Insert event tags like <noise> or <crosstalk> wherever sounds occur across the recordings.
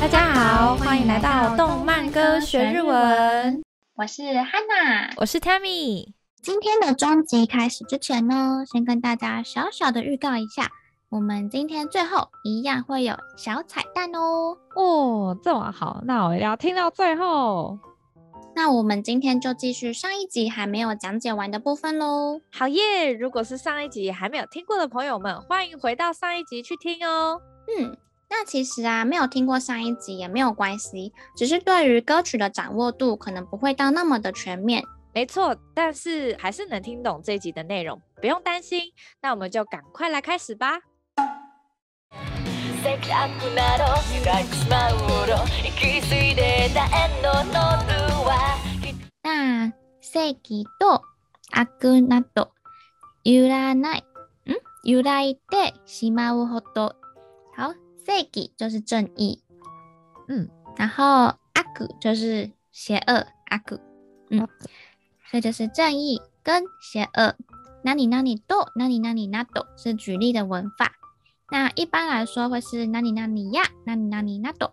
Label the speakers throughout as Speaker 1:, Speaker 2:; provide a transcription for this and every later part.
Speaker 1: 大家好，欢迎来到动漫歌学日文。
Speaker 2: 我是 Hanna，
Speaker 1: 我是 Tammy。
Speaker 2: 今天的专辑开始之前呢，先跟大家小小的预告一下，我们今天最后一样会有小彩蛋哦。
Speaker 1: 哦，这么好，那我要听到最后。
Speaker 2: 那我们今天就继续上一集还没有讲解完的部分喽。
Speaker 1: 好耶！如果是上一集还没有听过的朋友们，欢迎回到上一集去听哦。
Speaker 2: 嗯，那其实啊，没有听过上一集也没有关系，只是对于歌曲的掌握度可能不会到那么的全面。
Speaker 1: 没错，但是还是能听懂这一集的内容，不用担心。那我们就赶快来开始吧。
Speaker 2: 那正义と悪など揺らない，嗯，揺らいでしまうほど。 好，正义就是正义，嗯，然后悪就是邪恶，悪，嗯，所以就是正义跟邪恶。なになにとなになになど是举例的文法。那一般来说会是なになにやなになになど，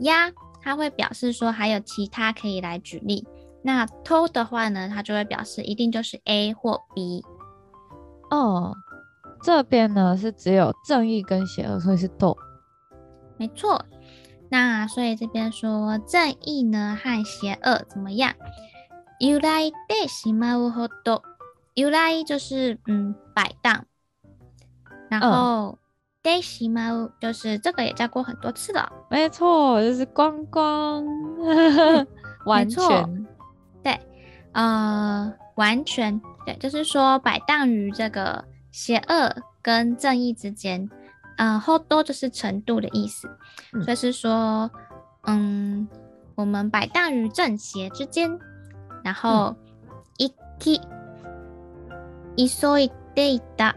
Speaker 2: 呀，它会表示说还有其他可以来举例。那と的话呢，它就会表示一定就是 A 或 B。
Speaker 1: 哦，这边呢是只有正义跟邪恶，所以是と。
Speaker 2: 没错。那所以这边说正义呢和邪恶怎么样？揺らいでしまうほど。揺らい就是嗯摆荡，然后。哦でしまう就是这个也教过很多次了，
Speaker 1: 没错，就是光光，完全，
Speaker 2: 对，呃，完全对，就是说摆荡于这个邪恶跟正义之间， 呃，ほど就是程度的意思，嗯、所以是说，嗯，我们摆荡于正邪之间，然后一気急いでいた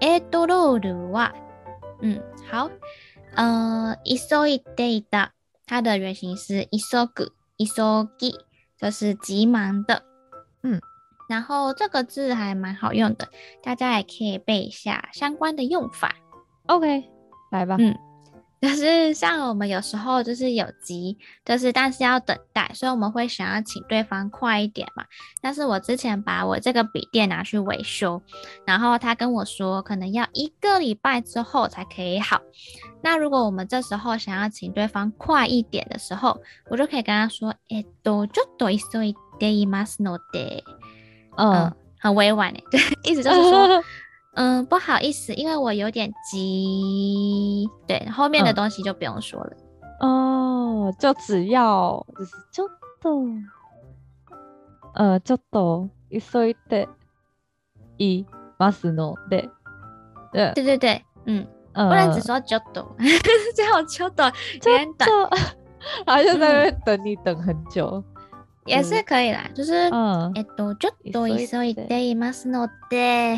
Speaker 2: エトロールは。嗯，好，呃，急いでいた，它的原型是急ぐ、急ぎ，就是急忙的。嗯，然后这个字还蛮好用的，大家也可以背一下相关的用法。
Speaker 1: OK，来吧。
Speaker 2: 嗯。就是像我们有时候就是有急，就是但是要等待，所以我们会想要请对方快一点嘛。但是我之前把我这个笔电拿去维修，然后他跟我说可能要一个礼拜之后才可以好。那如果我们这时候想要请对方快一点的时候，我就可以跟他说：“えっと、ちょっと急いでいますので。”嗯，很委婉诶，对，意思就是说。 <laughs> 嗯，不好意思，因为我有点急。对，后面的东西就不用说了。
Speaker 1: 嗯、哦，就只要就是ちょっと，呃，ちょっと急いでいますので。对
Speaker 2: 对对对，嗯，呃、不能只说ちょっと，<laughs> 最后ちょっと有点短，
Speaker 1: 然后就在那边等你等很久，
Speaker 2: 也是可以啦。就是，嗯，えっと、ちょっと急いでいますので。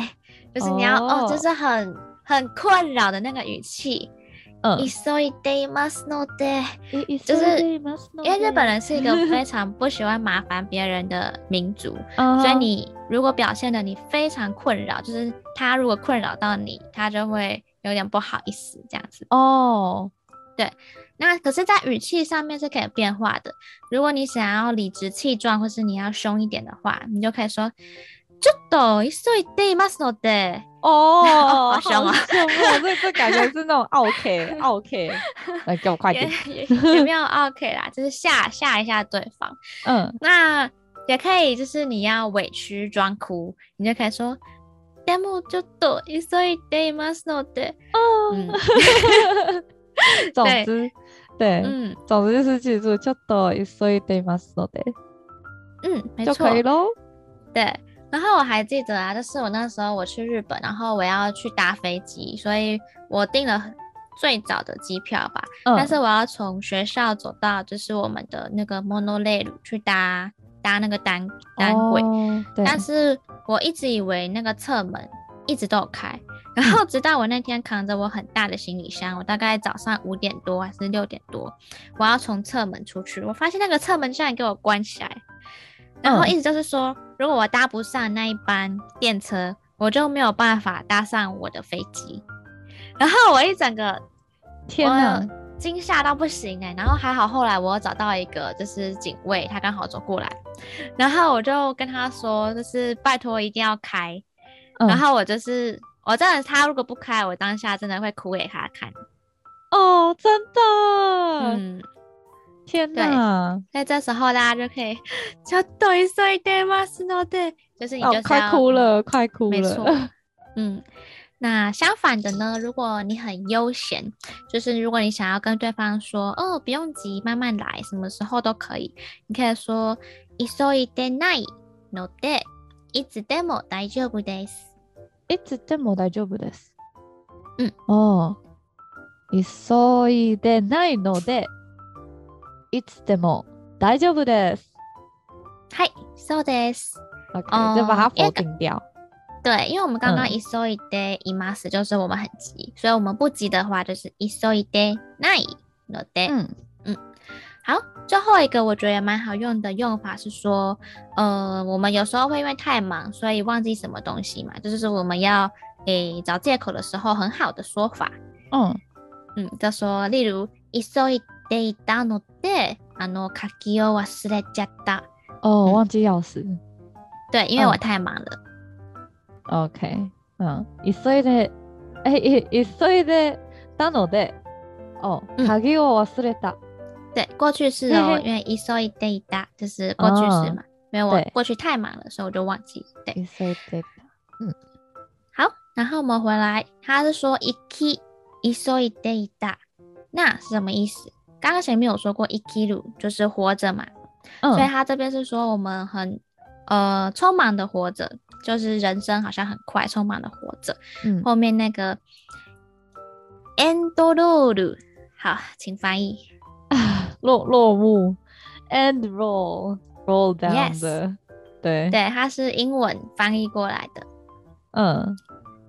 Speaker 2: 就是你要哦，哦，就是很很困扰的那个语气，嗯，急いでいますので，就是因为日本人是一个非常不喜欢麻烦别人的民族，<laughs> 嗯，所以你如果表现的你非常困扰，就是他如果困扰到你，他就会有点不好意思这样子。哦，对，那可是，在语气上面是可以变化的。如果你想要理直气壮，或是你要凶一点的话，你就可以说。 ちょっと急いでいますので
Speaker 1: 哦，好<laughs> 凶啊！这这感觉是那种 OK <laughs> OK，来给我快点，
Speaker 2: 有没有 OK 啦？就是吓吓一下对方。嗯，那也可以，就是你要委屈装哭，你就可以说でもちょっと急いでいますので哦。<laughs>
Speaker 1: 总之，对，嗯，总之就是记住ちょっと急いでいますので，
Speaker 2: 嗯，没错，
Speaker 1: 就可以喽。
Speaker 2: 对。 然后我还记得啊，就是我那时候我去日本，然后我要去搭飞机，所以我订了最早的机票吧。嗯、但是我要从学校走到就是我们的那个 monorail 去搭搭那个单单轨，哦、但是我一直以为那个侧门一直都有开，然后直到我那天扛着我很大的行李箱，我大概早上五点多还是六点多，我要从侧门出去，我发现那个侧门竟然给我关起来。然后意思就是说，嗯、如果我搭不上那一班电车，我就没有办法搭上我的飞机。然后我一整个，
Speaker 1: 天哪！
Speaker 2: 惊吓到不行哎、欸，然后还好后来我找到一个就是警卫，他刚好走过来，然后我就跟他说，就是拜托一定要开，嗯、然后我就是我真的他如果不开，我当下真的会哭给他看。
Speaker 1: 哦，真的，嗯，天哪！
Speaker 2: 在这时候大家就可以<laughs> 就对对对吗？是喏，对，就是你就是、
Speaker 1: 哦、快哭了，快哭了，
Speaker 2: 没错，嗯。那相反的呢？如果你很悠闲，就是如果你想要跟对方说，哦，不用急，慢慢来，什么时候都可以。你可以说，急いでないので、いつでも大丈夫です。
Speaker 1: いつでも大丈夫です。嗯，哦，急いでないので、 いつでも大丈夫です。
Speaker 2: はい、そうです。
Speaker 1: OK，就把它否定掉。
Speaker 2: 对，因为我们刚刚急いでいます，就是我们很急，嗯、所以我们不急的话就是急いでないので。嗯嗯，好，最后一个我觉得也蛮好用的用法是说，呃，我们有时候会因为太忙，所以忘记什么东西嘛，就是我们要诶找借口的时候，很好的说法。嗯嗯，就说例如急い でいたので、あの键を忘れちゃった。
Speaker 1: 哦，忘记钥匙。
Speaker 2: 对，因为我太忙了。嗯
Speaker 1: OK，嗯，急いで、え、急いでたので、哦，键を忘れた。
Speaker 2: 对，过去式哦，因为急いでいた就是过去式嘛，因为我过去太忙了，所以我就忘记。对，
Speaker 1: 急いでた。嗯，
Speaker 2: 好，然后我们回来，他是说生き、急いでいた，那是什么意思？ 刚刚前面有说过，ikiru 就是活着嘛，所以他这边是说我们很呃匆忙的活着。就是人生好像很快，匆忙的活着。嗯，后面那个 end roll，好，请翻译。
Speaker 1: 落落幕，end roll roll down 的，yes. 对
Speaker 2: 对，它是英文翻译过来的。
Speaker 1: 嗯，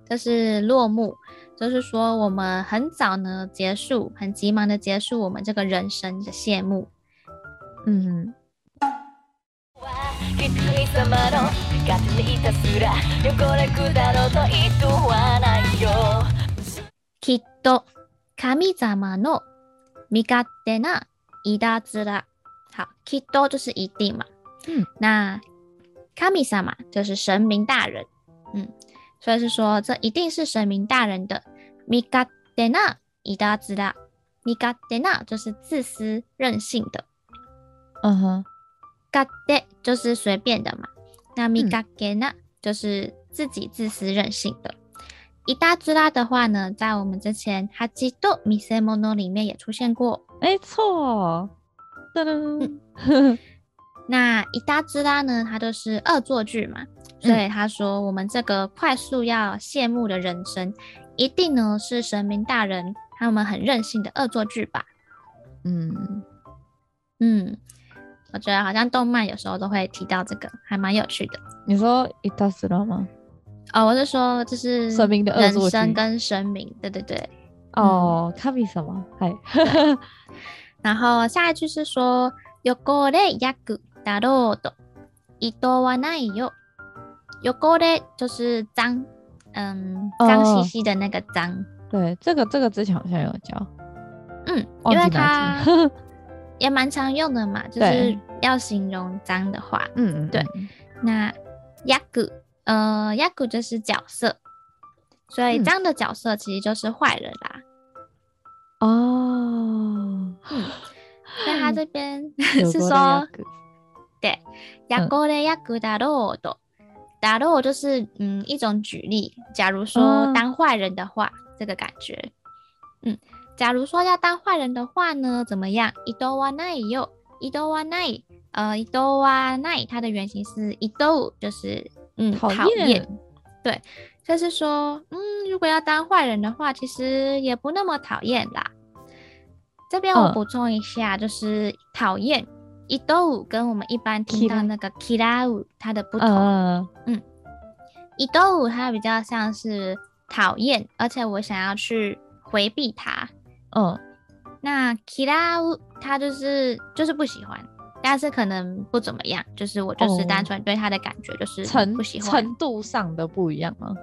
Speaker 2: 就是落幕，就是说我们很早呢结束，很急忙的结束我们这个人生的谢幕。
Speaker 1: 嗯。
Speaker 2: きっと神様の身胜手ないたずら。好，きっと就是一定嘛。
Speaker 1: 嗯，
Speaker 2: 那神様就是神明大人。嗯，所以是说这一定是神明大人的 身胜手ないたずら。身胜手な就是自私任性的。
Speaker 1: 嗯哼。
Speaker 2: 胜手就是随便的嘛，那身胜手な就是自己自私任性的。いたずら的话呢，在我们之前《耻と见せ物》里面也出现过。
Speaker 1: 没错，噔噔。
Speaker 2: 嗯、<laughs> 那いたずら呢，它就是恶作剧嘛，所以他说我们这个快速要谢幕的人生， 一定呢是神明大人他们很任性的恶作剧吧？
Speaker 1: 嗯
Speaker 2: 嗯。我觉得好像动漫有时候都会提到这个，还蛮有趣的。
Speaker 1: 你说いたずら吗？
Speaker 2: 哦，我是说就是神明的人生跟神明，对对对。
Speaker 1: 哦，神様，嗨。
Speaker 2: 然后下一句是说汚れ役だろうと意図はないよ。汚れ就是脏， 嗯，脏兮兮的那个脏。
Speaker 1: 哦、对，这个这个之前好像有教。
Speaker 2: 嗯，因为它。也蛮常用的嘛，<laughs> 就是要形容脏的话。
Speaker 1: 嗯嗯，
Speaker 2: 对。那ヤク，呃，ヤク就是角色，所以脏的角色其实就是坏人啦。
Speaker 1: 哦，
Speaker 2: 嗯，<laughs> 那他这边<laughs> 是说，对，汚れ役だろうと， だろう就是嗯一种举例，假如说当坏人的话，这个感觉，嗯。假如说要当坏人的话呢，怎么样？意図はないよ，意图はない，呃，意图はない，它的原型是意图，就是嗯讨厌，对，就是说，嗯，如果要当坏人的话，其实也不那么讨厌啦。这边我补充一下，就是讨厌， 意图跟我们一般听到那个嫌う它的不同，
Speaker 1: 嗯，
Speaker 2: 意图它比较像是讨厌，而且我想要去回避它。
Speaker 1: 嗯，
Speaker 2: 那キラウ他就是就是不喜欢，但是可能不怎么样，就是我就是单纯对他的感觉就是不喜欢，
Speaker 1: 程程度上的不一样吗？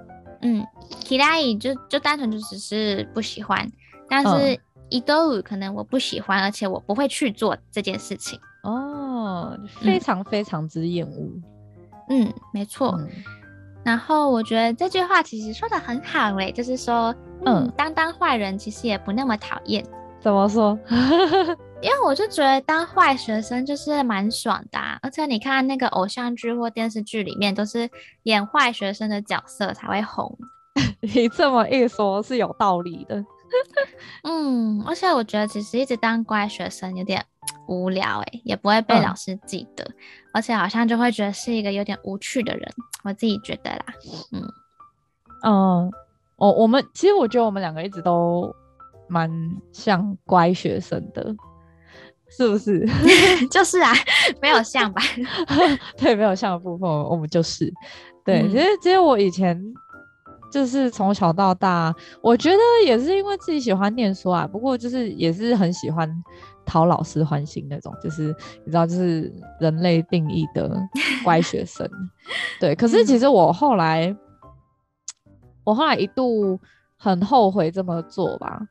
Speaker 2: 嗯，キライ就就单纯就只是不喜欢，但是 一都可能我不喜欢，而且我不会去做这件事情。
Speaker 1: 哦，非常非常之厌恶。
Speaker 2: 嗯，没错。嗯、然后我觉得这句话其实说的很好诶，就是说，嗯，嗯当当坏人其实也不那么讨厌。
Speaker 1: 怎么说？<laughs>
Speaker 2: 因为我就觉得当坏学生就是蛮爽的，啊，而且你看那个偶像剧或电视剧里面都是演坏学生的角色才会红。<laughs>
Speaker 1: 你这么一说，是有道理的。<laughs>
Speaker 2: 嗯，而且我觉得其实一直当乖学生有点无聊诶，也不会被老师记得，嗯、而且好像就会觉得是一个有点无趣的人。我自己觉得啦，嗯
Speaker 1: 嗯，我我们其实我觉得我们两个一直都蛮像乖学生的。是不是？<laughs> <laughs>
Speaker 2: 就是啊，没有像吧？
Speaker 1: 对，没有像的部分，我们就是。对，嗯、其实其实我以前就是从小到大，我觉得也是因为自己喜欢念书啊。不过就是也是很喜欢讨老师欢心那种，就是你知道，就是人类定义的 <laughs> 乖学生。对，可是其实我后来，嗯、我后来一度很后悔这么做吧。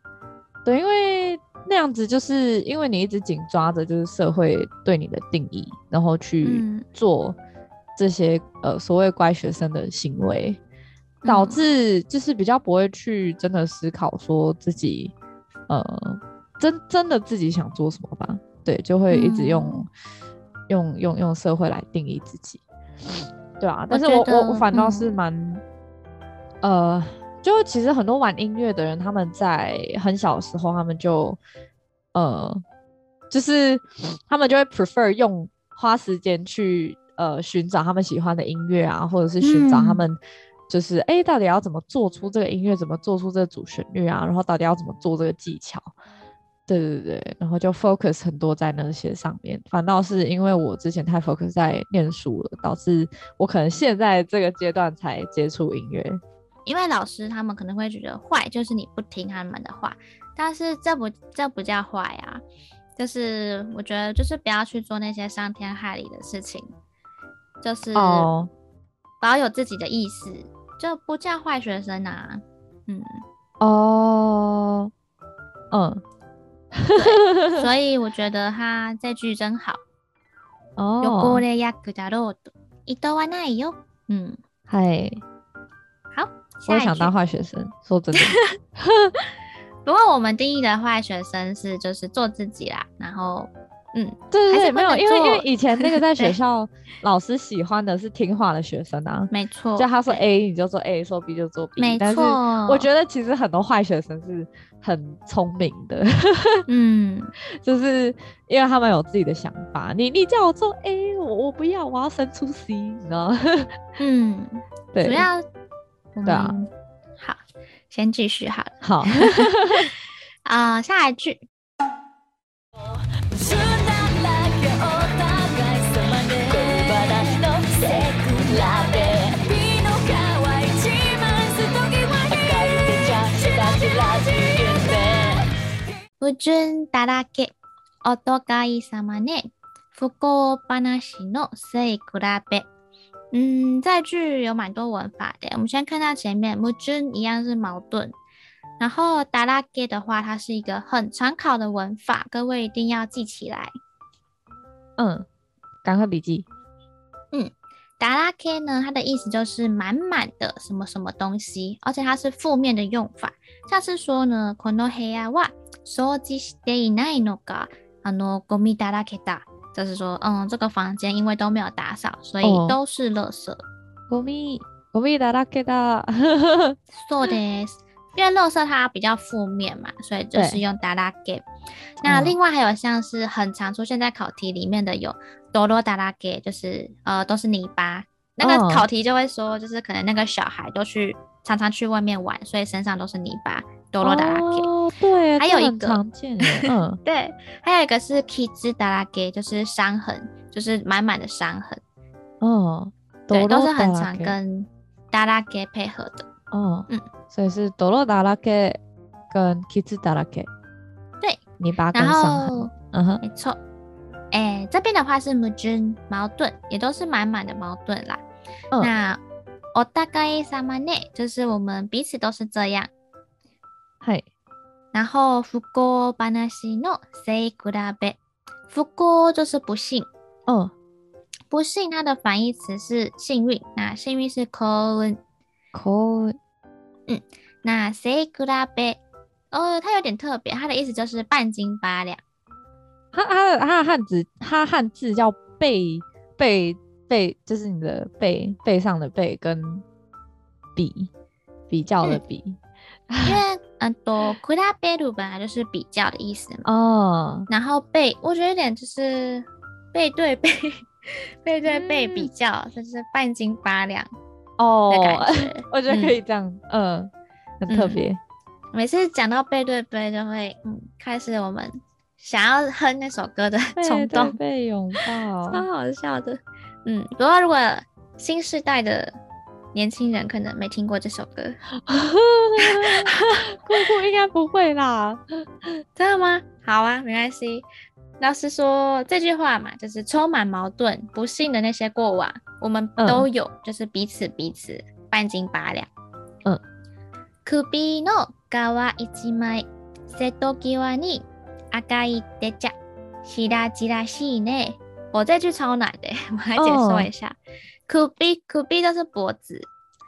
Speaker 1: 对，因为。那样子就是因为你一直紧抓着就是社会对你的定义，然后去做这些、嗯、呃所谓乖学生的行为，导致就是比较不会去真的思考说自己呃真真的自己想做什么吧？对，就会一直用、嗯、用用用社会来定义自己，对啊。但是我我我反倒是蛮、嗯、呃。就其实很多玩音乐的人，他们在很小的时候，他们就呃，就是他们就会 prefer 用花时间去呃寻找他们喜欢的音乐啊，或者是寻找他们就是哎、到底要怎么做出这个音乐，怎么做出这个主旋律啊，然后到底要怎么做这个技巧，对对对，然后就 focus 很多在那些上面。反倒是因为我之前太 focus 在念书了，导致我可能现在这个阶段才接触音乐。
Speaker 2: 因为老师他们可能会觉得坏，就是你不听他们的话，但是这不这不叫坏啊，就是我觉得就是不要去做那些伤天害理的事情，就是保有自己的意思，就不叫坏学生啊。嗯，
Speaker 1: 哦，嗯，
Speaker 2: 所以我觉得他这句真好。
Speaker 1: 哦，
Speaker 2: 汚れ役だろうと意図はないよ。嗯，
Speaker 1: 嗨。我也想当坏学生，说真的。<laughs>
Speaker 2: 不过我们定义的坏学生是就是做自己啦，然后 嗯，
Speaker 1: 对对对，没有，因为因为以前那个在学校老师喜欢的是听话的学生啊，
Speaker 2: 没错，
Speaker 1: 就他说 A 你就做 A，说 B 就做 B，
Speaker 2: 没错。但是
Speaker 1: 我觉得其实很多坏学生是很聪明的，
Speaker 2: 嗯，<laughs>
Speaker 1: 就是因为他们有自己的想法。你你叫我做 A，我我不要，我要生出 C，你知道吗？
Speaker 2: 嗯，<laughs> 对，主要。
Speaker 1: 对啊，
Speaker 2: 好，先继续好了。
Speaker 1: 好，
Speaker 2: 啊、<laughs> 呃，下一句。不准打拉给お互いさまね、不幸话の背比べ。嗯，这句有蛮多文法的。我们先看到前面，矛盾一样是矛盾。然后だらけ的话，它是一个很常考的文法，各位一定要记起来。
Speaker 1: 嗯，赶快笔记。
Speaker 2: 嗯，だらけ呢，它的意思就是满满的什么什么东西，而且它是负面的用法。 像是说呢，この部屋は扫除していないのか、あのゴミだらけだ。就是说，嗯，这个房间因为都没有打扫，所以都是垃圾。
Speaker 1: ゴミ、ゴミだらけだ。
Speaker 2: そうです。因为垃圾它比较负面嘛，所以就是用だらけ。那另外还有像是很常出现在考题里面的有泥だらけ，就是呃都是泥巴。那个考题就会说，就是可能那个小孩都去 常常去外面玩，所以身上都是泥巴。
Speaker 1: 哦，对，
Speaker 2: 还有一个
Speaker 1: 常见的，<laughs> 嗯，
Speaker 2: 对，还有一个是伤だらけ，就是伤痕，就是满满的伤痕。
Speaker 1: 哦，
Speaker 2: 对，都是很常跟だらけ配合的。
Speaker 1: 哦，嗯，所以是泥だらけ跟伤だらけ。
Speaker 2: 对，
Speaker 1: 泥巴跟伤痕。嗯哼，
Speaker 2: 没错。哎，这边的话是矛盾，矛盾，也都是满满的矛盾啦。那 お互いさまね，就是我们彼此都是这样。
Speaker 1: 嗨，
Speaker 2: 然后不幸话の背比べ，不幸就是不幸。
Speaker 1: 嗯，
Speaker 2: 不幸它的反义词是幸运，那幸运是幸运。
Speaker 1: 幸运。
Speaker 2: 嗯，那背比べ，哦，它有点特别，它的意思就是半斤八两。
Speaker 1: 它它的它的汉字，它汉字叫背背 背，就是你的背背上的背跟比比较的比。嗯
Speaker 2: 因为嗯，<laughs> 多比べる本来就是比较的意思嘛。
Speaker 1: 哦。
Speaker 2: 然后背，我觉得有点就是背对背，背对背比较，就、嗯、是半斤八两哦的感觉、哦。
Speaker 1: 我觉得可以这样，嗯，嗯很特别、嗯。
Speaker 2: 每次讲到背对背，就会嗯开始我们想要哼那首歌的冲动。
Speaker 1: 被拥抱，
Speaker 2: 超好笑的。嗯，不过如果新时代的。年轻人可能没听过这首歌，<laughs>
Speaker 1: 姑姑应该不会啦，<laughs>
Speaker 2: 真的吗？好啊，没关系。老实说这句话嘛，就是充满矛盾、不幸的那些过往，我们都有，嗯、就是彼此彼此半斤八两。嗯。首の皮一枚、瀬戸际に赤い手帐、白々しいね。 我这句超难的，<laughs> 我来解说一下。哦苦逼苦逼就是脖子，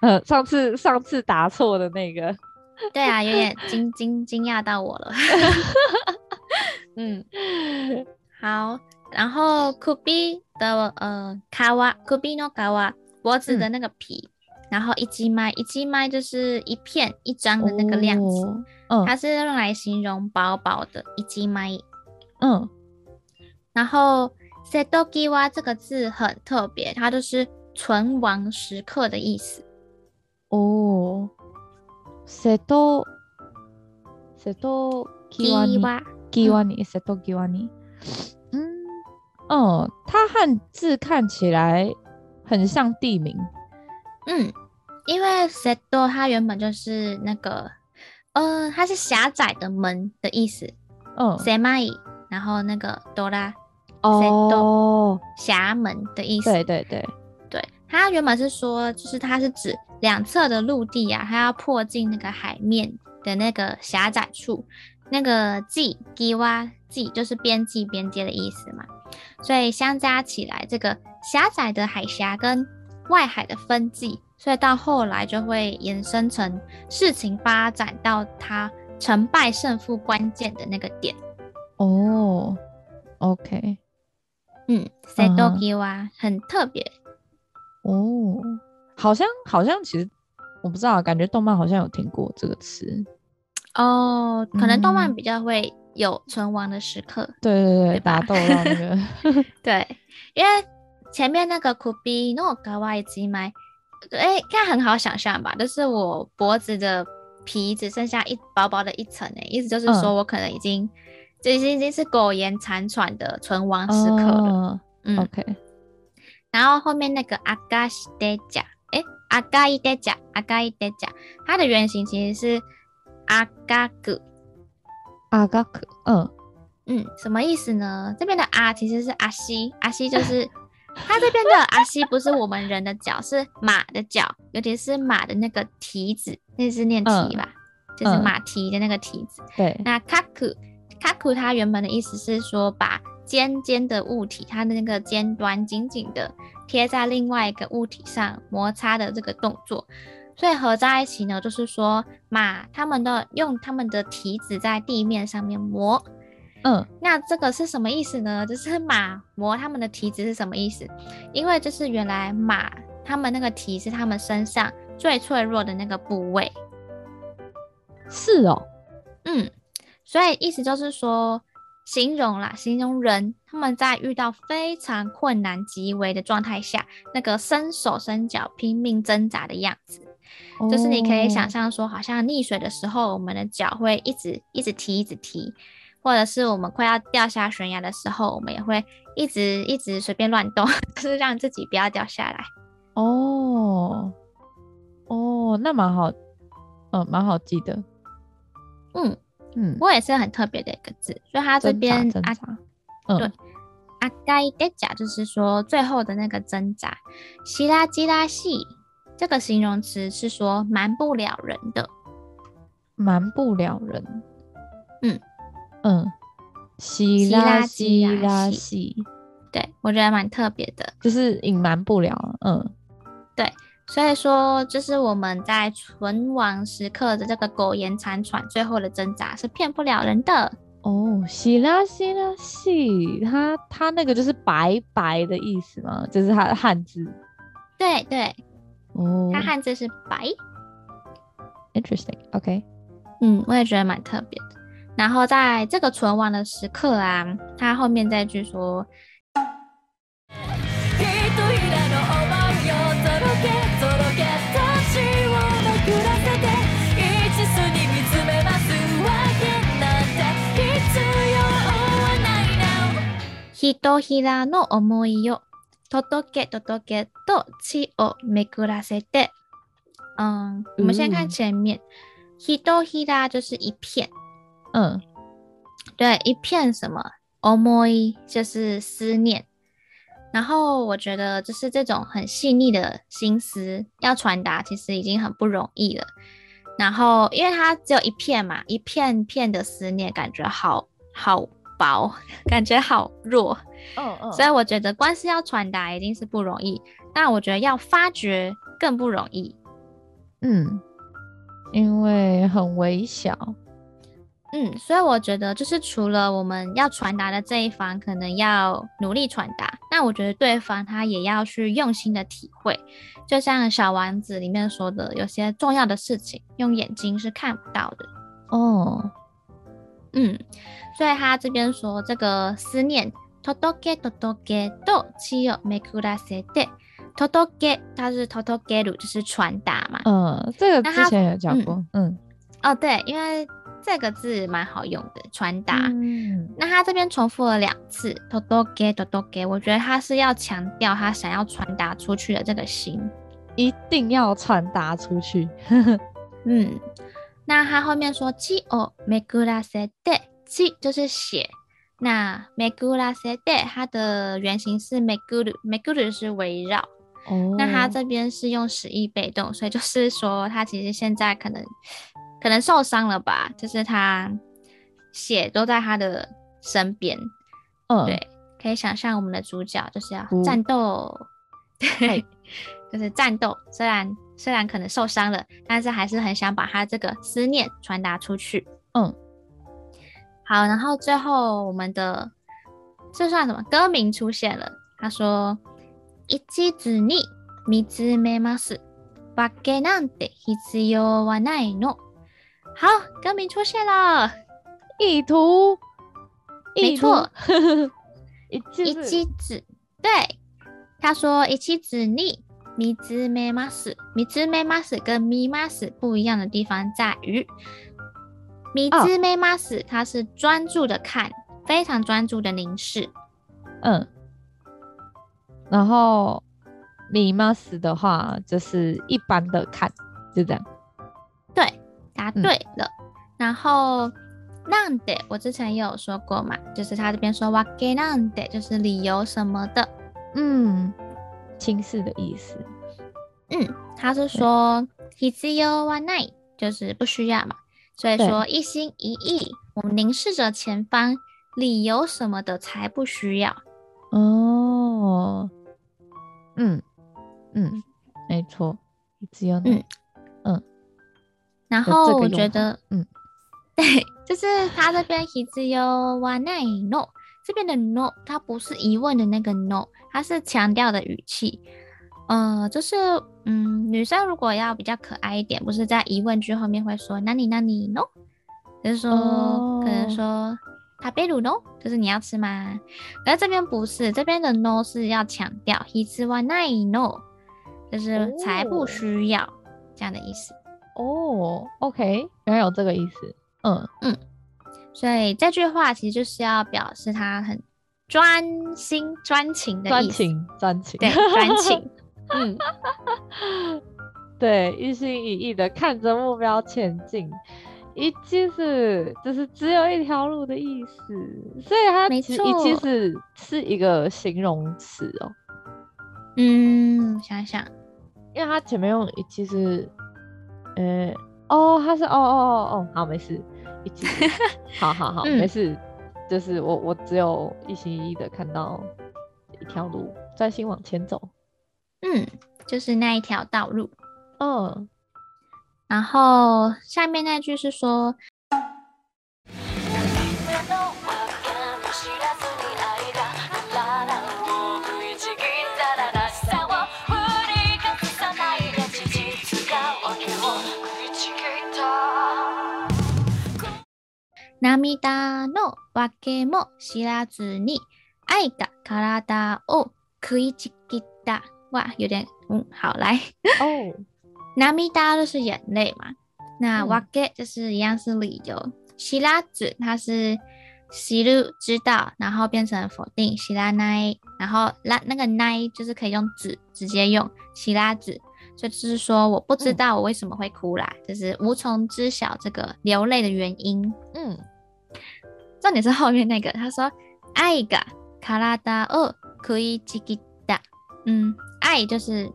Speaker 1: 呃，上次上次答错的那个，
Speaker 2: 对啊，有点 <laughs> 惊惊惊讶到我了，嗯，好，然后苦逼的呃卡哇苦逼诺卡哇脖子的那个皮，嗯、然后一击麦一击麦就是一片一张的那个量词，哦、它是用来形容薄薄的一击麦，嗯，然后瀬戸际这个字很特别，它就是。存亡时刻的意思
Speaker 1: 哦。瀬戸瀬戸际に际に瀬戸际に，嗯，哦，它汉字看起来很像地名。
Speaker 2: 嗯，因为瀬戸它原本就是那个，呃，它是狭窄的门的意思。嗯，狭い，然后那个ドラ， 瀬戸狭门的意思。
Speaker 1: 对对对。
Speaker 2: 对，它原本是说，就是它是指两侧的陆地啊，它要破进那个海面的那个狭窄处，那个际际哇际就是边际边界的意思嘛。所以相加起来，这个狭窄的海峡跟外海的分际，所以到后来就会延伸成事情发展到它成败胜负关键的那个点。
Speaker 1: 哦，OK，
Speaker 2: 嗯，s e d o k i w a 很特别。
Speaker 1: 哦，好像好像其实我不知道，感觉动漫好像有听过这个词。
Speaker 2: 哦，可能动漫比较会有存亡的时刻，
Speaker 1: 对对对，打斗到那个，<laughs>
Speaker 2: 对，因为前面那个首の皮一枚，哎，应该很好想象吧，就是我脖子的皮只剩下一薄薄的一层，哎，意思就是说我可能已经，嗯、已经已经是苟延残喘的存亡时刻了，哦、嗯
Speaker 1: ，OK。
Speaker 2: 然后后面那个阿嘎西德甲，哎，阿嘎伊德甲，阿嘎伊德甲，它的原型其实是阿嘎古，
Speaker 1: 阿嘎古，嗯。
Speaker 2: 嗯，什么意思呢？这边的阿其实是阿西，阿西就是它这边的阿西，不是我们人的脚，是马的脚，尤其是马的那个蹄子，那是念蹄吧，嗯、就是马蹄的那个蹄子。
Speaker 1: 嗯、对，
Speaker 2: 那卡古，卡库它原本的意思是说把。尖尖的物体，它的那个尖端紧紧的贴在另外一个物体上摩擦的这个动作，所以合在一起呢，就是说马它们的用它们的蹄子在地面上面磨。嗯，那这个是什么意思呢？就是马磨它们的蹄子是什么意思？因为就是原来马它们那个蹄是它们身上最脆弱的那个部位。
Speaker 1: 是哦，
Speaker 2: 嗯，所以意思就是说。形容啦，形容人他们在遇到非常困难、极为的状态下，那个伸手伸脚拼命挣扎的样子，哦、就是你可以想象说，好像溺水的时候，我们的脚会一直一直踢，一直踢，或者是我们快要掉下悬崖的时候，我们也会一直一直随便乱动，<laughs> 就是让自己不要掉下来。
Speaker 1: 哦，哦，那蛮好，嗯，蛮好记得，
Speaker 2: 嗯。嗯，我也是很特别的一个字，所以它这边啊，对，阿盖德甲就是说最后的那个挣扎。希拉基拉西这个形容词是说瞒不了人的，
Speaker 1: 瞒不了人。
Speaker 2: 嗯。
Speaker 1: 嗯，西拉基拉西，
Speaker 2: 对我觉得蛮特别的，
Speaker 1: 就是隐瞒不了。嗯，
Speaker 2: 对，所以说就是我们在存亡时刻的这个苟延残喘，最后的挣扎是骗不了人的。
Speaker 1: 哦，西拉西拉西，它它那个就是白白的意思吗？就是它的汉字。
Speaker 2: 对对，
Speaker 1: 哦，
Speaker 2: 它汉字是白。
Speaker 1: Interesting，OK，okay。
Speaker 2: 嗯，我也觉得蛮特别的。然后在这个存亡的时刻啊，它后面再句说。ひとひらの思いを届け届けと血を巡らせて。嗯，我们先看前面。ひとひら就是一片。
Speaker 1: 嗯，
Speaker 2: 对，一片什么？思い就是思念。然后我觉得就是这种很细腻的心思要传达，其实已经很不容易了。然后因为它只有一片嘛，一片片的思念，感觉好好。 薄，感觉好弱，
Speaker 1: 嗯嗯，
Speaker 2: 所以我觉得关系要传达一定是不容易，那我觉得要发掘更不容易，
Speaker 1: 嗯，因为很微小，
Speaker 2: 嗯，所以我觉得就是除了我们要传达的这一方可能要努力传达，那我觉得对方他也要去用心的体会，就像小王子里面说的，有些重要的事情用眼睛是看不到的，
Speaker 1: 哦。
Speaker 2: 嗯，所以他这边说这个思念，トトゲトトゲと血を巡らせて，トトゲ它是トトゲル，就是传达嘛。
Speaker 1: 嗯，这个之前有讲过。嗯，
Speaker 2: 嗯哦对，因为这个字蛮好用的，传达。
Speaker 1: 嗯，
Speaker 2: 那他这边重复了两次，トトゲトトゲ，我觉得他是要强调他想要传达出去的这个心，
Speaker 1: 一定要传达出去。<laughs>
Speaker 2: 嗯。 那他后面说血を巡らせて，血就是血。那巡らせて它的原型是巡る，巡る是围绕。
Speaker 1: 哦。
Speaker 2: 那他这边是用使役被动，所以就是说他其实现在可能可能受伤了吧，就是他血都在他的身边。
Speaker 1: 嗯。
Speaker 2: 对，可以想象我们的主角就是要战斗。嗯、对。<laughs> 就是战斗，虽然 虽然可能受伤了，但是还是很想把他这个思念传达出去。
Speaker 1: 嗯，
Speaker 2: 好，然后最后我们的这算什么？歌名出现了，他说：“一途に见つめます，わけなんて必要はないの。”好，歌名出现了，
Speaker 1: 意图，
Speaker 2: 没错，<laughs>
Speaker 1: 一
Speaker 2: 一途，对，他说一途に。 见つめます，见つめます跟见ます不一样的地方在于，见つめます它是专注的看，非常专注的凝视。
Speaker 1: 嗯，然后见ます的话就是一般的看，就这样。
Speaker 2: 对，答对了。嗯、然后なんで我之前也有说过嘛，就是他这边说わけなんで就是理由什么的。
Speaker 1: 嗯。 轻视的意思，
Speaker 2: 嗯，他是说必要はない，就是不需要嘛，所以说一心一意，我们凝视着前方，理由什么的才不需要。
Speaker 1: 哦，嗯嗯，没错，必要
Speaker 2: 嗯嗯，然后我觉得，嗯，对，就是他这边必要はない no，这边的 no，它不是疑问的那个 no。 它是强调的语气，呃，就是，嗯，女生如果要比较可爱一点，不是在疑问句后面会说哪里哪里 no，就是说、哦、可能说食べる no，就是你要吃吗？而这边不是，这边的 no 是要强调必要はない no，就是才不需要、哦、这样的意思。
Speaker 1: 哦，OK，原来有这个意思，嗯
Speaker 2: 嗯，所以这句话其实就是要表示他很。 专心专情的意思，专情
Speaker 1: 专情，
Speaker 2: 对，专情，<laughs> 嗯，
Speaker 1: 对，一心一意的看着目标前进，一其是就是只有一条路的意思，所以它其实一其实是一个形容词哦。
Speaker 2: 嗯，想想，
Speaker 1: 因为它前面用一其实，呃，哦，他是哦哦哦哦，好，没事，一起，<laughs> 好好好，没事，就是我我只有一心一意的看到一条路，专心往前走，
Speaker 2: 嗯，就是那一条道路，
Speaker 1: 嗯，
Speaker 2: 然后下面那句是说。涙の訳も知らずに爱が体を食いちぎった。哇，有点。嗯，好来。<laughs>
Speaker 1: 哦。
Speaker 2: 涙就是眼泪嘛，那訳就是一样是理由。知らず它是知る知道，然后变成否定。知らない，然后那那个ない就是可以用子直接用。知らず，所以就是说我不知道我为什么会哭啦，嗯、就是无从知晓这个流泪的原因。
Speaker 1: 嗯。
Speaker 2: 重点是后面那个，他说爱が体を食いちぎった。嗯，爱就是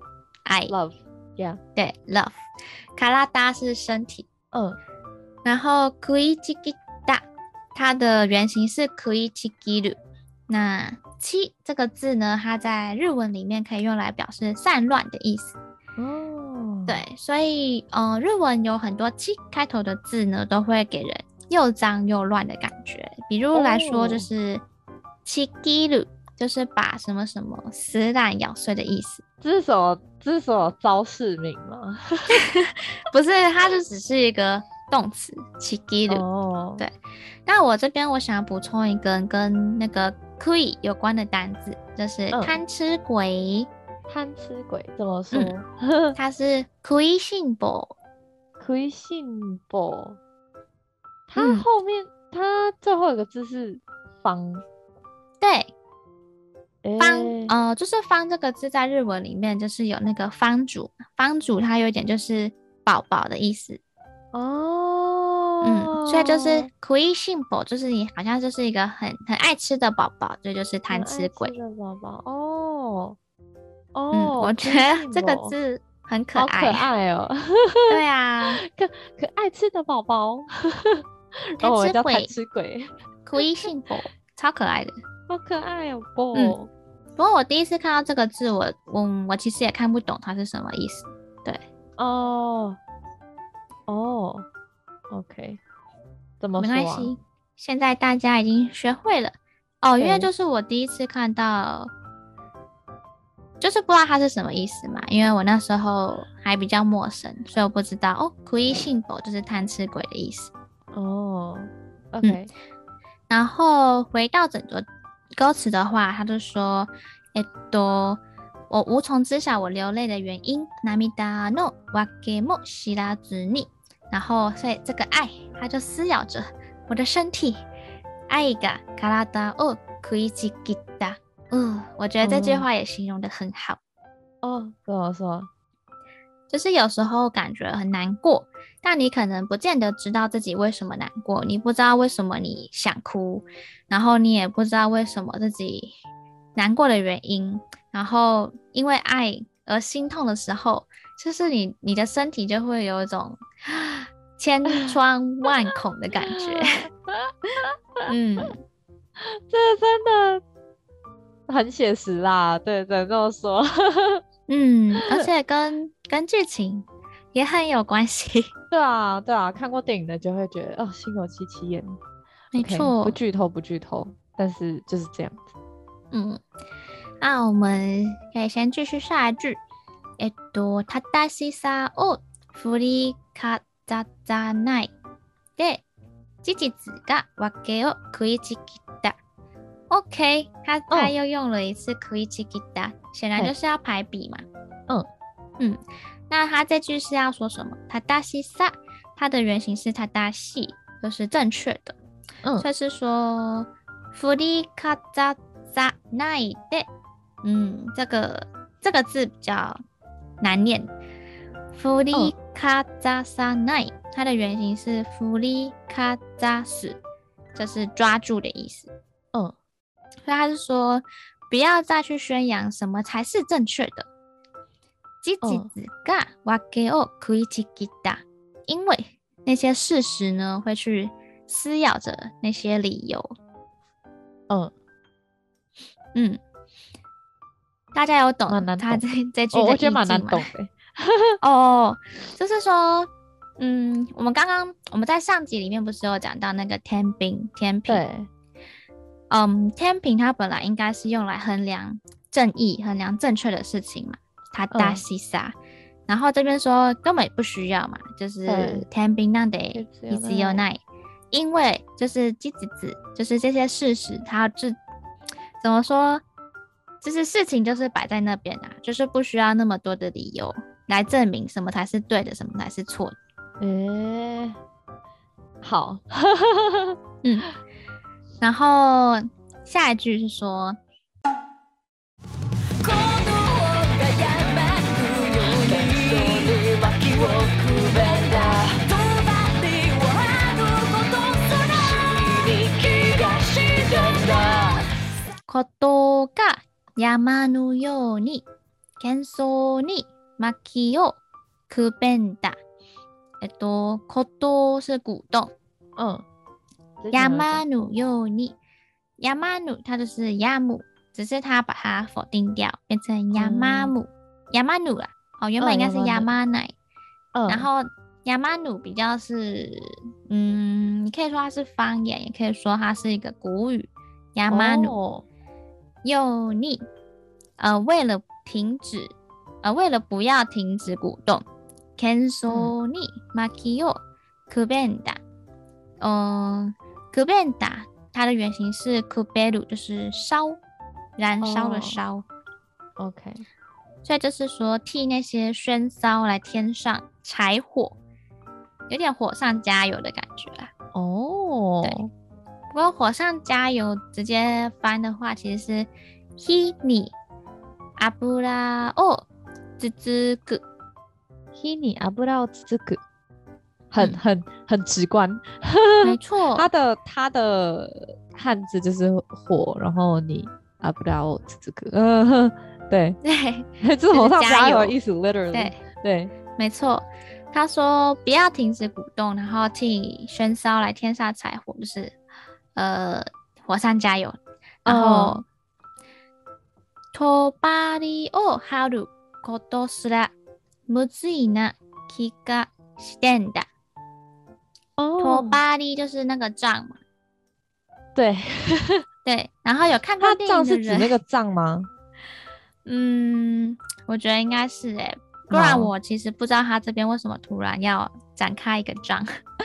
Speaker 2: 爱，
Speaker 1: love，yeah，
Speaker 2: 对，love。体是身体，
Speaker 1: 嗯，
Speaker 2: 然后食いちぎった，它的原型是食いちぎる。那ち这个字呢，它在日文里面可以用来表示散乱的意思。
Speaker 1: 哦，
Speaker 2: 对，所以呃，日文有很多ち开头的字呢，都会给人。又脏又乱的感觉，比如来说就是“ちぎる”，就是把什么什么撕烂、咬碎的意思。<laughs>
Speaker 1: 这是什么？这是什么招式名吗？<laughs>
Speaker 2: 不是，它就只是一个动词“ちぎる”。
Speaker 1: 哦，
Speaker 2: 对。那我这边我想要补充一个跟那个“食い”有关的单字，就是贪吃鬼。
Speaker 1: 贪、嗯、吃鬼怎么说？<laughs>
Speaker 2: 嗯、它是“食いしん坊”。
Speaker 1: 食いしん坊。它后面，它最后一个字是“方”，
Speaker 2: 对，
Speaker 1: 欸、
Speaker 2: 方，呃，就是“方”这个字在日文里面就是有那个方主，方主它有一点就是宝宝的意思
Speaker 1: 哦，
Speaker 2: 嗯，所以就是食いしん坊，就是你好像就是一个很很爱吃的宝宝，这就是贪吃鬼
Speaker 1: 的宝宝哦， 哦、
Speaker 2: 嗯，我觉得这个字很可爱，
Speaker 1: 可爱哦，<laughs>
Speaker 2: 对啊，<laughs>
Speaker 1: 可可爱吃的宝宝。然后我叫贪吃鬼，
Speaker 2: 食いしん坊，超可爱的，
Speaker 1: 好可爱哦！不、
Speaker 2: 嗯，不过我第一次看到这个字，我我我其实也看不懂它是什么意思。对，
Speaker 1: 哦，哦，OK，怎么说、啊？
Speaker 2: 没关系，现在大家已经学会了哦。因为就是我第一次看到， 就是不知道它是什么意思嘛，因为我那时候还比较陌生，所以我不知道哦。食いしん坊就是贪吃鬼的意思。
Speaker 1: 哦、oh，OK，嗯，
Speaker 2: 然后回到整个歌词的话，他就说，えっと，我无从知晓我流泪的原因，涙の訳も知らずに，然后所以这个爱，它就撕咬着我的身体，爱が体を食いちぎった， 嗯，我觉得这句话也形容的很好。
Speaker 1: 哦，怎么说？
Speaker 2: 就是有时候感觉很难过，但你可能不见得知道自己为什么难过，你不知道为什么你想哭，然后你也不知道为什么自己难过的原因，然后因为爱而心痛的时候，就是你你的身体就会有一种 <gasps> 千疮万孔的感觉。<laughs> 嗯，<laughs>
Speaker 1: 这真的很写实啦，对，只能这么说。<laughs>
Speaker 2: 嗯，而且跟跟剧情也很有关系。<laughs>
Speaker 1: 对啊，对啊，看过电影的就会觉得哦，心有戚戚焉。
Speaker 2: 没错，okay,
Speaker 1: 不剧透不剧透，但是就是这样子。
Speaker 2: 嗯，那我们可以先继续下一句。えっと、正しさを振りかざさないで、事実が訳を食いちぎった。 OK，他他又用了一次食いちぎった。显然就是要排比嘛，
Speaker 1: 嗯
Speaker 2: 嗯，那他这句是要说什么？正しさ，它的原型是正しい，就是正确的，
Speaker 1: 嗯，
Speaker 2: 所以是说振りかざさないで，嗯，这个这个字比较难念，振りかざさない，它的原型是振りかざす，就是抓住的意思，
Speaker 1: 嗯，
Speaker 2: 所以他是说。不要再去宣扬什么才是正确的。事実が訳を食いちぎった。 因为那些事实呢，会去撕咬着那些理由。
Speaker 1: 嗯
Speaker 2: 嗯，大家有懂
Speaker 1: 懂
Speaker 2: 他这<laughs> 这句的意境吗？
Speaker 1: 哦，我觉得蛮难懂的。<laughs>
Speaker 2: 哦，就是说，嗯，我们刚刚我们在上集里面不是有讲到那个天平，天平，
Speaker 1: 对，
Speaker 2: 嗯，天平它本来应该是用来衡量正义、衡量正确的事情嘛，它大西沙，嗯、然后这边说根本不需要嘛，就是天平那得一直有奈，因为就是吉子子，就是这些事实，它就怎么说，就是事情就是摆在那边啊，就是不需要那么多的理由。来证明什么才是对的，什么才是错的。
Speaker 1: 诶、欸，好，<laughs>
Speaker 2: 嗯，然后下一句是说，ことが山のように喧騒に薪をくべんだ。えっと、こと是鼓动，
Speaker 1: 嗯，
Speaker 2: 山のように，山の它就是ヤム，只是它把它否定掉，变成ヤマム，ヤマヌ啦。哦，原本应该是ヤマナ，
Speaker 1: 嗯，
Speaker 2: 然后ヤマヌ比较是，嗯，你可以说它是方言，也可以说它是一个古语。ヤマヌように，呃，为了停止。呃，为了不要停止鼓动喧騒に薪をくべんだ。嗯， くべんだ，它的原型是くべる，就是烧，燃烧的烧。
Speaker 1: Oh, OK，
Speaker 2: 所以就是说替那些喧骚来添上柴火，有点火上加油的感觉啦。
Speaker 1: 哦，oh.
Speaker 2: 对。不过火上加油直接翻的话，其实是火に油をつつく，
Speaker 1: 火に油をつ つく，很很很直观，
Speaker 2: 没<laughs> 错，
Speaker 1: 它的它的汉字就是火，然后你油をつつく，嗯，对
Speaker 2: 对，<laughs>
Speaker 1: 这是火上加油的意思，literally，
Speaker 2: 对
Speaker 1: 对，
Speaker 2: 没错。他说不要停止鼓动，然后替喧骚来添上柴火，就是呃火上加油，然后飞针を张る。ことすらむずいな気がしてんだ。 哦，飞针就是那个杖嘛。
Speaker 1: 对，<laughs>
Speaker 2: 对。然后有看过电影的人，
Speaker 1: 杖是指那个杖吗？<laughs>
Speaker 2: 嗯，我觉得应该是哎，不然我其实不知道他这边为什么突然要展开一个杖。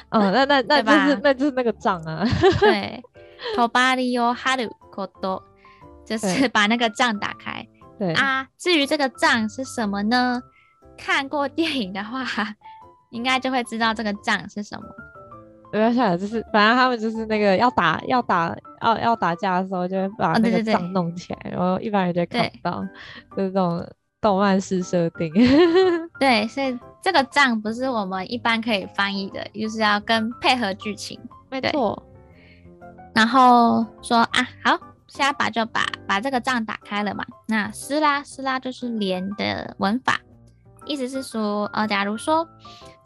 Speaker 1: 嗯，那那那<laughs> 就是那就是那个杖啊。
Speaker 2: 对，飞针を张ること就是把那个杖打开。
Speaker 1: 对
Speaker 2: 啊，至于这个杖是什么呢？看过电影的话，应该就会知道这个杖是什么。
Speaker 1: 不要想，就是反正他们就是那个要打要打要要打架的时候，就会把那个杖弄起来，然后一般人就看不到，就是这种动漫式设定。
Speaker 2: 对，所以这个杖不是我们一般可以翻译的，就是要跟配合剧情。
Speaker 1: 没错。
Speaker 2: 然后说啊，好。下把就把把这个杖打开了嘛，那撕拉撕拉就是连的文法，意思是说，呃，假如说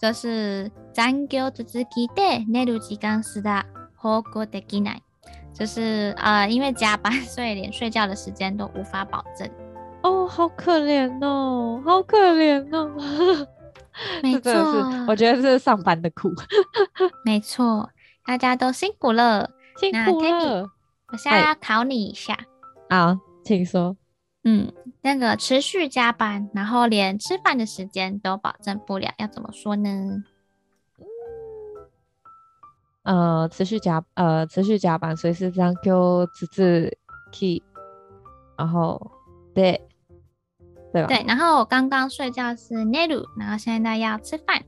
Speaker 2: 这是残业続きで寝る时间すら保护できない，就是呃，因为加班，所以连睡觉的时间都无法保证。
Speaker 1: 哦，好可怜哦，好可怜哦。
Speaker 2: 没错，
Speaker 1: 我觉得这是上班的苦。
Speaker 2: 没错，大家都辛苦了，
Speaker 1: 辛苦了。
Speaker 2: 我现在要考你一下，
Speaker 1: 好，请说。
Speaker 2: 嗯， 那个持续加班，然后连吃饭的时间都保证不了，要怎么说呢？
Speaker 1: 呃，持续加，呃，持续加班，所以是残业続き，然后对，对吧？
Speaker 2: 对，然后我刚刚睡觉是寝る，然后现在要吃饭。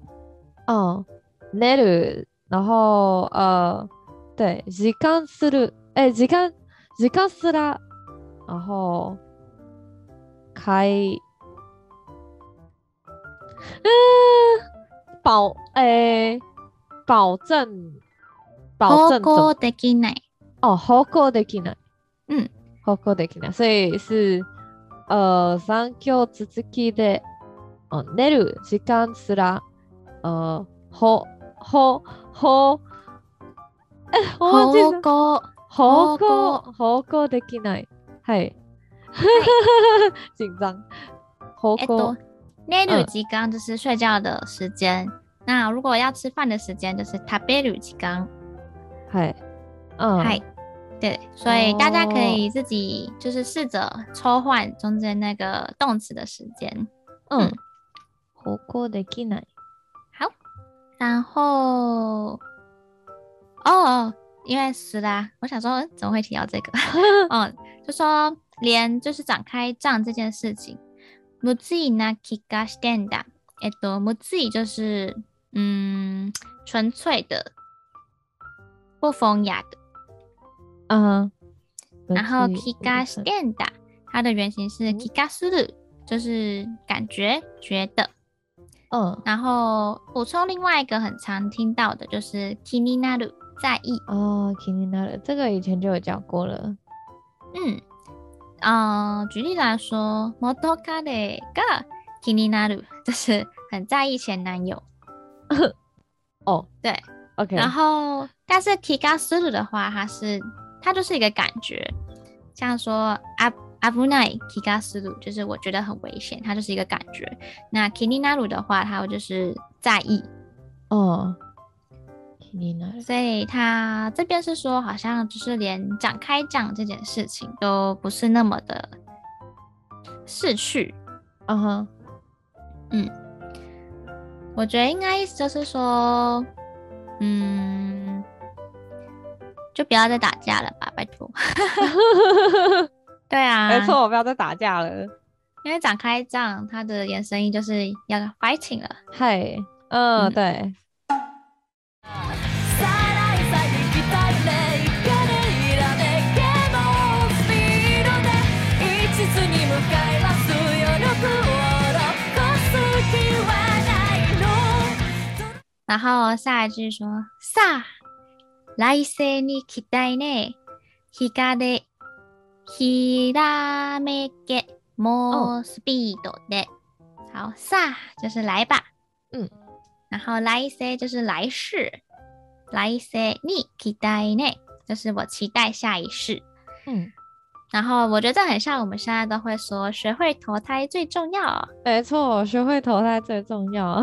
Speaker 1: 哦，寝る，然后呃，对，时间する。哎，时间时间すら，然后 开，嗯，保哎，保证保证
Speaker 2: 保护できない
Speaker 1: 哦，保护できない，
Speaker 2: 嗯，
Speaker 1: 保护できない，所以是呃，残业続きで，哦，寝る时间すら，呃。ほ、ほ、ほ、え。
Speaker 2: 方向、
Speaker 1: 方向、方向できない。はい。<laughs> 紧张。方
Speaker 2: えっと
Speaker 1: 向。、
Speaker 2: 寝る时间就是睡觉的时间。那如果要吃饭的时间，就是食べる时间。
Speaker 1: はい。嗯。
Speaker 2: 嗨，对，所以大家可以自己就是试着抽换中间那个动词的时间。
Speaker 1: 嗯。方向できない。
Speaker 2: 好，然后哦，因为是啦，我想说，嗯怎么会提到这个？嗯，<laughs> 就说 连就是展开帐这件事情，むずいな気がしてんだ。えっと，むずい就是嗯，纯粹的，不风雅的。
Speaker 1: 嗯。
Speaker 2: 然后気がしてんだ，它的原型是気がする，就是感觉、觉得。
Speaker 1: 嗯。
Speaker 2: 然后补充另外一个很常听到的就是気になる，在意。
Speaker 1: 哦，気になる，这个以前就有讲过了。
Speaker 2: 嗯， 呃，举例来说，元彼が気になる，就是很在意前男友。<laughs>
Speaker 1: 哦，
Speaker 2: 对，
Speaker 1: OK。
Speaker 2: 然后，但是気がする的话，它是它就是一个感觉，像说あ危ない気がする，就是我觉得很危险，它就是一个感觉。那気になる的话，它就是在意。
Speaker 1: 哦， 気になる。
Speaker 2: 所以他这边是说，好像就是连展开讲这件事情都不是那么的识趣。
Speaker 1: 嗯哼，
Speaker 2: 嗯，我觉得应该意思就是说，嗯，就不要再打架了吧，拜托。<laughs> 对啊，
Speaker 1: 没错，我不要再打架了。
Speaker 2: 因为展开仗，它的延伸意就是要 fighting 了。
Speaker 1: 嗨，嗯，
Speaker 2: 嗯
Speaker 1: 对。
Speaker 2: 然后下一句说：“さあ、来世に期待ね。光、ひらめけ、もうスピードで。好，さ就是来吧。
Speaker 1: 嗯，
Speaker 2: 然后来世就是来世。来世に期待ね，就是我期待下一世。
Speaker 1: 嗯，
Speaker 2: 然后我觉得这很像我们现在都会说，学会投胎最重要。
Speaker 1: 没错，学会投胎最重要。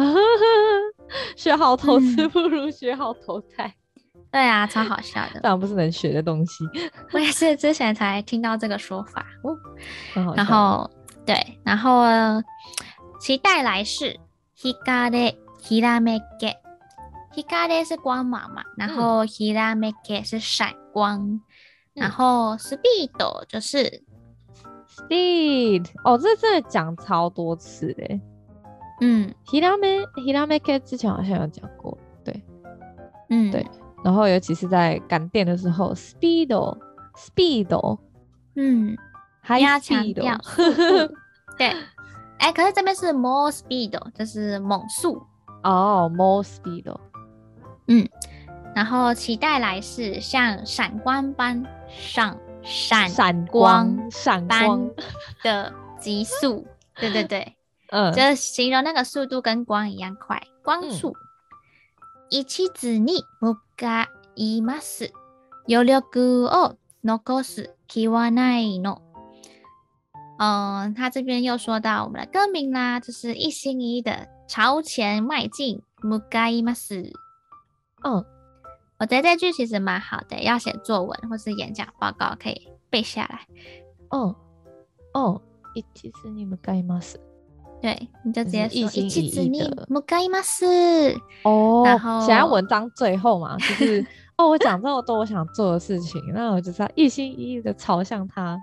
Speaker 1: <laughs> 学好投资不如学好投胎。<laughs>
Speaker 2: 嗯、对啊，超好笑的。
Speaker 1: 当然不是能学的东西。<laughs>
Speaker 2: 我也是之前才听到这个说法。哦，
Speaker 1: 好
Speaker 2: 然后对，然后期待来世。ひかれ、ひらめけ。ひかれ是光芒嘛，然后ひらめけ是闪光，嗯、 然后スピード就是
Speaker 1: speed。哦，这真的讲超多次嘞。
Speaker 2: 嗯，
Speaker 1: ひらめ、ひらめけ之前好像有讲过，对，
Speaker 2: 嗯，
Speaker 1: 对。然后尤其是在赶电的时候，speed，speed，
Speaker 2: 嗯，还要强调对，哎、欸，可是这边是 more speed，就是猛速
Speaker 1: 哦，more speed。
Speaker 2: 嗯，然后期待来世像闪光般 闪闪
Speaker 1: 闪光闪光
Speaker 2: 的急速，对对对，<laughs>
Speaker 1: 嗯，
Speaker 2: 就是形容那个速度跟光一样快，光速。一途に向かいます。余力を残す気はないの。嗯，他这边又说到我们的歌名啦，就是一心一意的朝前迈进，向かいます。嗯， 我觉得这句其实蛮好的，要写作文或是演讲报告可以背下来。
Speaker 1: 嗯，哦，一途に向かいます。
Speaker 2: 对，你就直接说
Speaker 1: 一心一意的
Speaker 2: 向かいます。
Speaker 1: 哦，
Speaker 2: 然后
Speaker 1: 写在文章最后嘛，就<laughs> 是哦，我讲这么多我想做的事情，那我就是要一心一意的朝向它。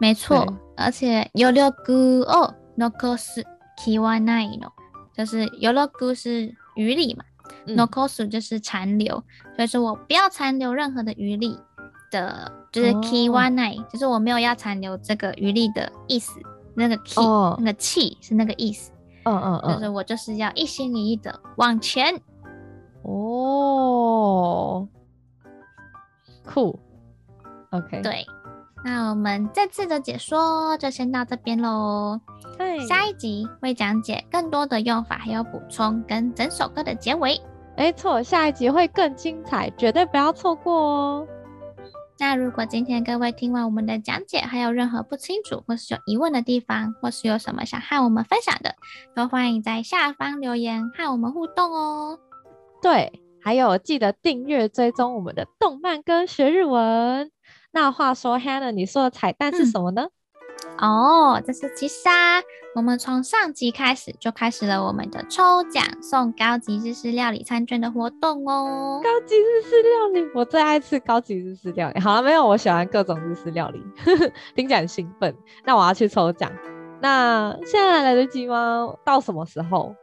Speaker 2: 没错，而且余力を残す気はないの，就是余力是余力嘛。 残す就是残留，所以说我不要残留任何的余力的，就是気はない，就是我没有要残留这个余力的意思。那个气，
Speaker 1: 哦、
Speaker 2: 那个气是那个意思。
Speaker 1: 嗯嗯嗯，
Speaker 2: 就是我就是要一心一意的往前。
Speaker 1: 哦，酷。OK，
Speaker 2: 对， 那我们这次的解说就先到这边喽。
Speaker 1: 对，
Speaker 2: 下一集会讲解更多的用法，还有补充跟整首歌的结尾。
Speaker 1: 没错，下一集会更精彩，绝对不要错过哦。
Speaker 2: 那如果今天各位听完我们的讲解，还有任何不清楚或是有疑问的地方，或是有什么想和我们分享的，都欢迎在下方留言和我们互动哦。
Speaker 1: 对，还有记得订阅追踪我们的动漫歌学日文。那话说，Hannah，你说的彩蛋是什么呢？嗯
Speaker 2: 哦，这是其实啊，我们从上集开始就开始了我们的抽奖送高级日式料理餐券的活动哦。
Speaker 1: 高级日式料理，我最爱吃高级日式料理。好了，没有，我喜欢各种日式料理，<laughs> 听起来很兴奋。那我要去抽奖，那现在还来得及吗？到什么时候？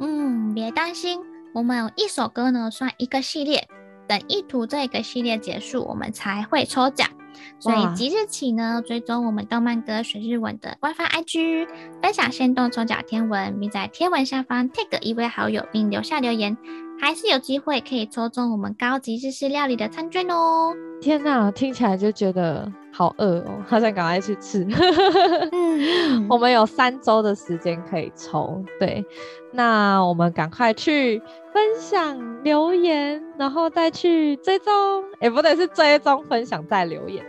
Speaker 2: 嗯，别担心，我们有一首歌呢，算一个系列，等意图这个系列结束，我们才会抽奖。所以即日起呢，追踪我们动漫歌学日文的官方 IG，分享先动抽奖天文，并在天文下方 tag 一位好友，并留下留言，还是有机会可以抽中我们高级日式料理的餐券哦！
Speaker 1: 天哪，听起来就觉得好饿哦，<laughs> 好想赶快去吃。
Speaker 2: 嗯，<laughs>
Speaker 1: 我们有三周的时间可以抽，对，那我们赶快去分享留言，然后再去追踪，也、欸、不对，是追踪分享再留言。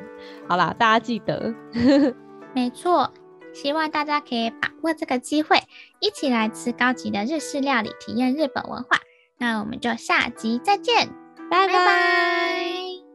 Speaker 1: 好啦，大家记得，<laughs>
Speaker 2: 没错，希望大家可以把握这个机会，一起来吃高级的日式料理，体验日本文化。那我们就下集再见，拜拜。拜拜。